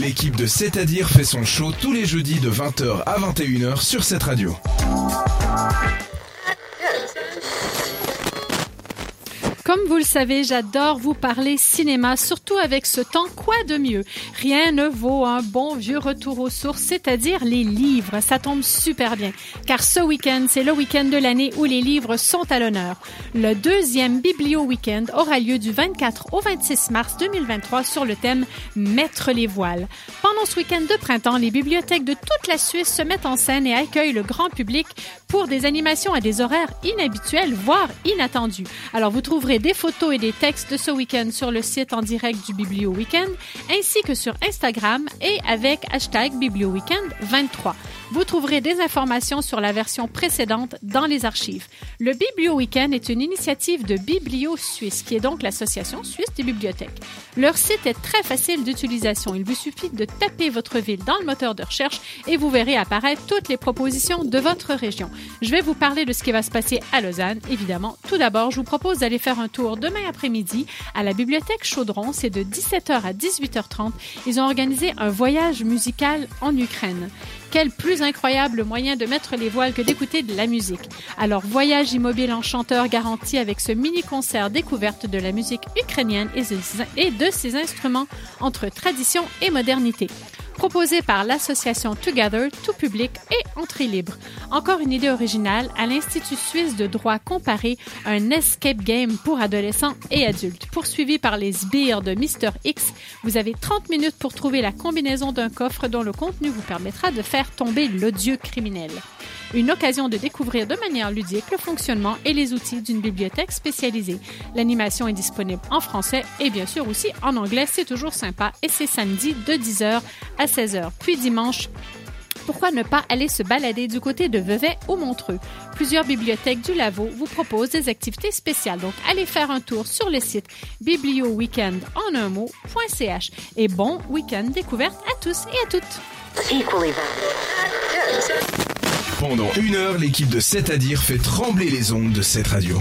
L'équipe de C'est-à-dire fait son show tous les jeudis de 20h à 21h sur cette radio. Comme vous le savez, j'adore vous parler cinéma, surtout avec ce temps. Quoi de mieux? Rien ne vaut un bon vieux retour aux sources, c'est-à-dire les livres. Ça tombe super bien, car ce week-end, c'est le week-end de l'année où les livres sont à l'honneur. Le deuxième Biblio Weekend aura lieu du 24 au 26 mars 2023 sur le thème Mettre les voiles. Pendant ce week-end de printemps, les bibliothèques de toute la Suisse se mettent en scène et accueillent le grand public pour des animations à des horaires inhabituels, voire inattendus. Alors, vous trouverez des photos et des textes de ce week-end sur le site en direct du Biblio Weekend, ainsi que sur Instagram et avec hashtag Biblio Weekend 23. Vous trouverez des informations sur la version précédente dans les archives. Le Biblio Weekend est une initiative de Biblio Suisse, qui est donc l'association suisse des bibliothèques. Leur site est très facile d'utilisation. Il vous suffit de taper votre ville dans le moteur de recherche et vous verrez apparaître toutes les propositions de votre région. Je vais vous parler de ce qui va se passer à Lausanne, évidemment. Tout d'abord, je vous propose d'aller faire un tour demain après-midi à la bibliothèque Chaudron. C'est de 17h à 18h30. Ils ont organisé un voyage musical en Ukraine. Quel plus incroyable moyen de mettre les voiles que d'écouter de la musique. Alors, voyage immobile en chanteur garanti avec ce mini-concert découverte de la musique ukrainienne et de ses instruments entre tradition et modernité proposé par l'association Together, tout public et entrée libre. Encore une idée originale à l'Institut suisse de droit comparé, un escape game pour adolescents et adultes. Poursuivi par les sbires de Mr. X, vous avez 30 minutes pour trouver la combinaison d'un coffre dont le contenu vous permettra de faire tomber l'odieux criminel. Une occasion de découvrir de manière ludique le fonctionnement et les outils d'une bibliothèque spécialisée. L'animation est disponible en français et bien sûr aussi en anglais, c'est toujours sympa et c'est samedi de 10h à 16h. Puis dimanche, pourquoi ne pas aller se balader du côté de Vevey ou Montreux? Plusieurs bibliothèques du Lavaux vous proposent des activités spéciales, donc allez faire un tour sur le site biblioweekend en un mot.ch. Et bon week-end découverte à tous et à toutes! Pendant une heure, l'équipe de C'est-à-dire fait trembler les ondes de cette radio.